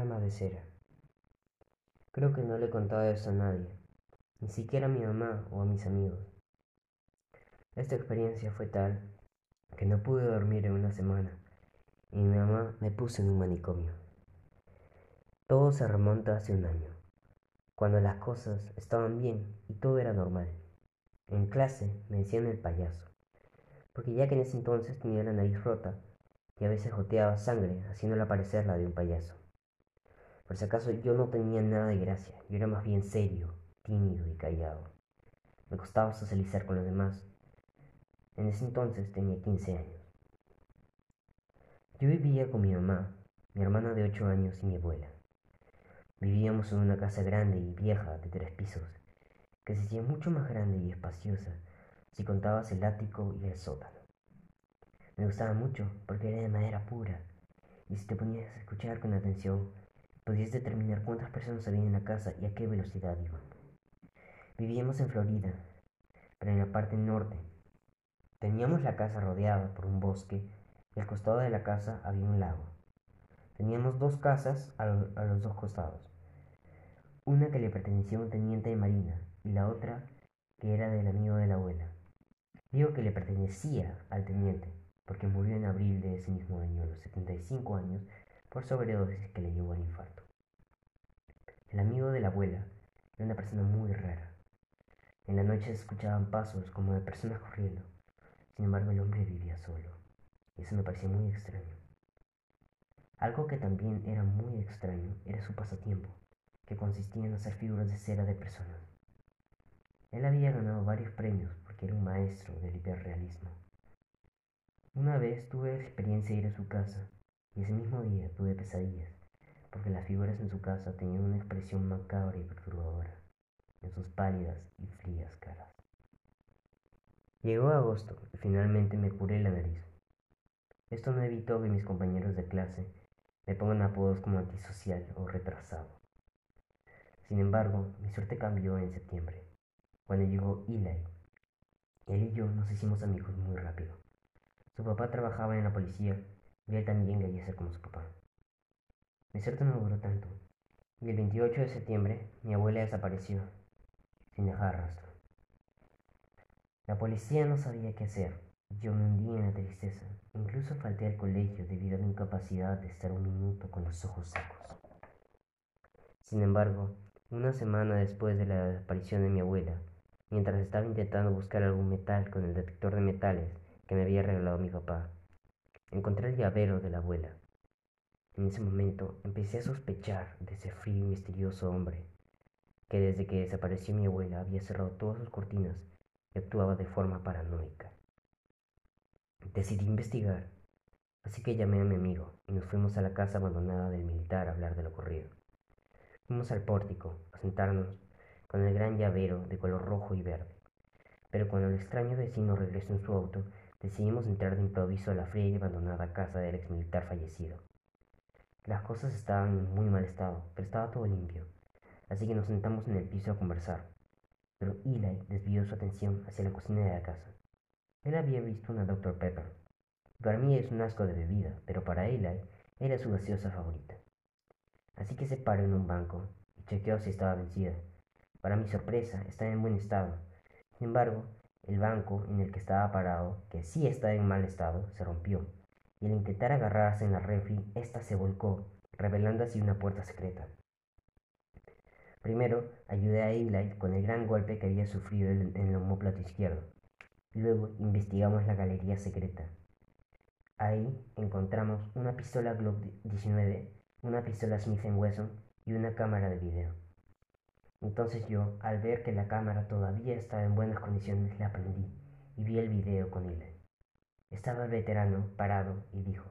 Alma de cera. Creo que no le he contado eso a nadie, ni siquiera a mi mamá o a mis amigos. Esta experiencia fue tal que no pude dormir en una semana y mi mamá me puso en un manicomio. Todo se remonta hace un año, cuando las cosas estaban bien y todo era normal. En clase me decían el payaso, porque ya que en ese entonces tenía la nariz rota y a veces goteaba sangre haciéndola parecer la de un payaso. Por si acaso yo no tenía nada de gracia, yo era más bien serio, tímido y callado. Me costaba socializar con los demás. En ese entonces tenía 15 años. Yo vivía con mi mamá, mi hermana de 8 años y mi abuela. Vivíamos en una casa grande y vieja de tres pisos, que se hacía mucho más grande y espaciosa si contabas el ático y el sótano. Me gustaba mucho porque era de madera pura y si te ponías a escuchar con atención podías determinar cuántas personas había en la casa y a qué velocidad iban. Vivíamos en Florida, pero en la parte norte. Teníamos la casa rodeada por un bosque y al costado de la casa había un lago. Teníamos dos casas a, a los dos costados. Una que le pertenecía a un teniente de marina y la otra que era del amigo de la abuela. Digo que le pertenecía al teniente, porque murió en abril de ese mismo año, a los 75 años, por sobredosis que le llevó al infarto. El amigo de la abuela era una persona muy rara. En la noche se escuchaban pasos como de personas corriendo. Sin embargo, el hombre vivía solo. Y eso me parecía muy extraño. Algo que también era muy extraño era su pasatiempo, que consistía en hacer figuras de cera de personas. Él había ganado varios premios porque era un maestro del hiperrealismo. Una vez tuve la experiencia de ir a su casa y ese mismo día tuve pesadillas, porque las figuras en su casa tenían una expresión macabra y perturbadora en sus pálidas y frías caras. Llegó agosto y finalmente me curé la nariz. Esto no evitó que mis compañeros de clase me pongan apodos como antisocial o retrasado. Sin embargo, mi suerte cambió en septiembre, cuando llegó Eli. Él y yo nos hicimos amigos muy rápido. Su papá trabajaba en la policía y él también quería ser como su papá. Mi suerte no duró tanto, y el 28 de septiembre mi abuela desapareció, sin dejar rastro. La policía no sabía qué hacer, yo me hundí en la tristeza. Incluso falté al colegio debido a mi incapacidad de estar un minuto con los ojos secos. Sin embargo, una semana después de la desaparición de mi abuela, mientras estaba intentando buscar algún metal con el detector de metales que me había regalado mi papá, Encontré el llavero de la abuela. En ese momento empecé a sospechar de ese frío y misterioso hombre, que desde que desapareció mi abuela había cerrado todas sus cortinas y actuaba de forma paranoica. Decidí investigar, así que llamé a mi amigo y nos fuimos a la casa abandonada del militar a hablar de lo ocurrido. Fuimos al pórtico a sentarnos con el gran llavero de color rojo y verde, pero cuando el extraño vecino regresó en su auto, Decidimos entrar de improviso a la fría y abandonada casa del ex militar fallecido. Las cosas estaban en muy mal estado, pero estaba todo limpio, así que nos sentamos en el piso a conversar. Pero Eli desvió su atención hacia la cocina de la casa. Él había visto una Dr. Pepper. Para mí es un asco de bebida, pero para Eli era su gaseosa favorita. Así que se paró en un banco y chequeó si estaba vencida. Para mi sorpresa, estaba en buen estado. Sin embargo, el banco en el que estaba parado, que sí estaba en mal estado, se rompió, y al intentar agarrarse en la refri, ésta se volcó, revelando así una puerta secreta. Primero, ayudé a Eli con el gran golpe que había sufrido en el homóplato izquierdo. Luego, investigamos la galería secreta. Ahí encontramos una pistola Glock 19, una pistola Smith Wesson y una cámara de video. Entonces yo, al ver que la cámara todavía estaba en buenas condiciones, la prendí y vi el video con él. Estaba el veterano parado y dijo,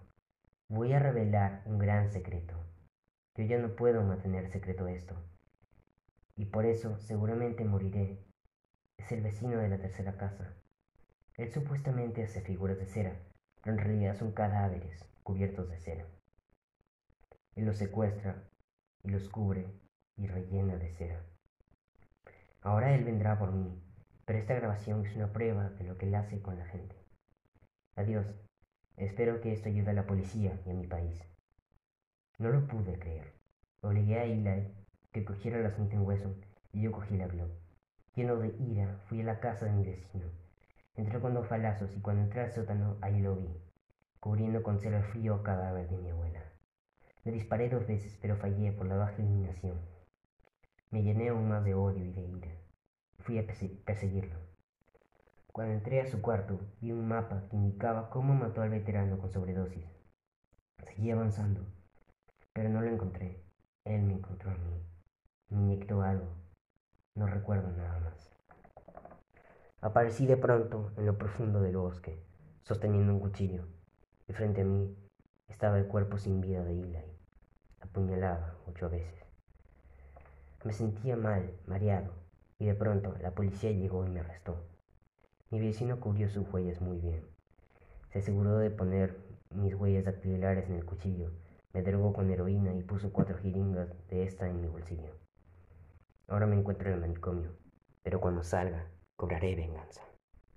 voy a revelar un gran secreto. Yo ya no puedo mantener secreto esto. Y por eso seguramente moriré. Es el vecino de la tercera casa. Él supuestamente hace figuras de cera, pero en realidad son cadáveres cubiertos de cera. Él los secuestra y los cubre y rellena de cera. Ahora Él vendrá por mí, pero esta grabación es una prueba de lo que Él hace con la gente. Adiós. Espero que esto ayude a la policía y a mi país. No lo pude creer. Obligué a Eli que cogiera la Smith Wesson y yo cogí la Glock. Lleno de ira, fui a la casa de mi vecino. Entré con dos falazos y cuando entré al sótano, ahí lo vi, cubriendo con celo el frío cadáver de mi abuela. Le disparé dos veces, pero fallé por la baja iluminación. Me llené aún más de odio y de ira. Fui a perseguirlo. Cuando entré a su cuarto, vi un mapa que indicaba cómo mató al veterano con sobredosis. Seguí avanzando, pero no lo encontré. Él me encontró a mí. Me inyectó algo. No recuerdo nada más. Aparecí de pronto en lo profundo del bosque, sosteniendo un cuchillo, y frente a mí estaba el cuerpo sin vida de Eli, apuñalado ocho veces. Me sentía mal, mareado, y de pronto la policía llegó y me arrestó. Mi vecino cubrió sus huellas muy bien. Se aseguró de poner mis huellas dactilares en el cuchillo, me drogó con heroína y puso cuatro jeringas de esta en mi bolsillo. Ahora me encuentro en el manicomio, pero cuando salga cobraré venganza.